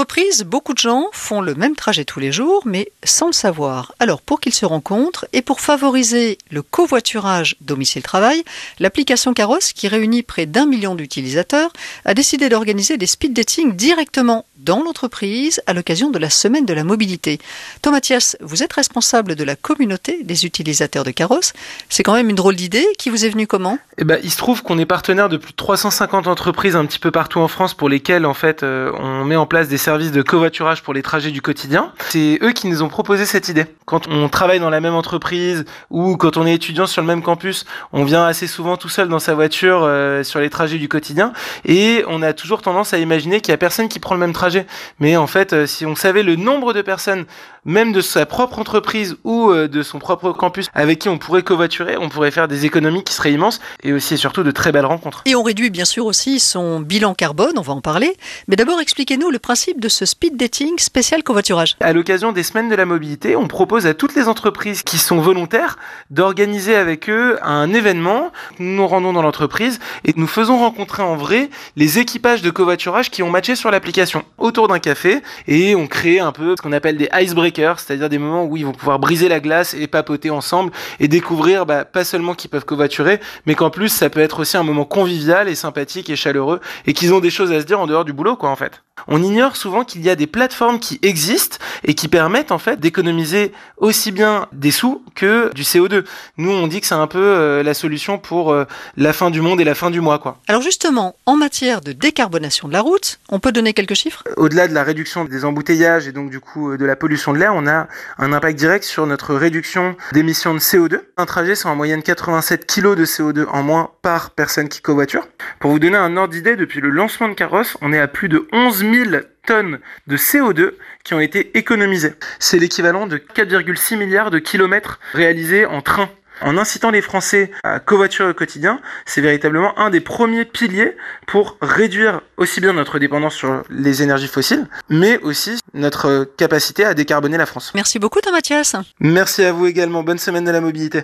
l'entreprise, beaucoup de gens font le même trajet tous les jours, mais sans le savoir. Alors, pour qu'ils se rencontrent et pour favoriser le covoiturage domicile-travail, l'application Caros, qui réunit près d'un million d'utilisateurs, a décidé d'organiser des speed dating directement dans l'entreprise à l'occasion de la semaine de la mobilité. Thomas Mathias, vous êtes responsable de la communauté des utilisateurs de Caros. C'est quand même une drôle d'idée qui vous est venue comment? Eh ben, il se trouve qu'on est partenaire de plus de 350 entreprises un petit peu partout en France pour lesquelles en fait euh, on met en place des services de covoiturage pour les trajets du quotidien. C'est eux qui nous ont proposé cette idée. Quand on travaille dans la même entreprise ou quand on est étudiant sur le même campus, on vient assez souvent tout seul dans sa voiture euh, sur les trajets du quotidien et on a toujours tendance à imaginer qu'il y a personne qui prend le même trajet. Mais en fait, euh, si on savait le nombre de personnes, même de sa propre entreprise ou de son propre campus, avec qui on pourrait covoiturer, on pourrait faire des économies qui seraient immenses et aussi et surtout de très belles rencontres. Et on réduit bien sûr aussi son bilan carbone, on va en parler. Mais d'abord, expliquez-nous le principe de ce speed dating spécial covoiturage. À l'occasion des semaines de la mobilité, on propose à toutes les entreprises qui sont volontaires d'organiser avec eux un événement. Nous nous rendons dans l'entreprise et nous faisons rencontrer en vrai les équipages de covoiturage qui ont matché sur l'application autour d'un café et on crée un peu ce qu'on appelle des icebreakers, c'est-à-dire des moments où ils vont pouvoir briser la glace et papoter ensemble et découvrir bah, pas seulement qu'ils peuvent covoiturer, mais qu'en plus ça peut être aussi un moment convivial et sympathique et chaleureux et qu'ils ont des choses à se dire en dehors du boulot quoi en fait. On ignore souvent qu'il y a des plateformes qui existent et qui permettent en fait d'économiser aussi bien des sous que du CO2. Nous, on dit que c'est un peu euh, la solution pour euh, la fin du monde et la fin du mois, quoi. Alors justement, en matière de décarbonation de la route, on peut donner quelques chiffres? Au-delà de la réduction des embouteillages et donc du coup euh, de la pollution de l'air, on a un impact direct sur notre réduction d'émissions de CO2. Un trajet, c'est en moyenne 87 kg de CO2 en moins par personne qui covoiture. Pour vous donner un ordre d'idée, depuis le lancement de Carrosse, on est à plus de 11 000 tonnes de CO2 qui ont été économisées. C'est l'équivalent de 4,6 milliards de kilomètres réalisés en train. En incitant les Français à covoiturer au quotidien, c'est véritablement un des premiers piliers pour réduire aussi bien notre dépendance sur les énergies fossiles, mais aussi notre capacité à décarboner la France. Merci beaucoup, Thomas Mathias. Merci à vous également. Bonne semaine de la mobilité.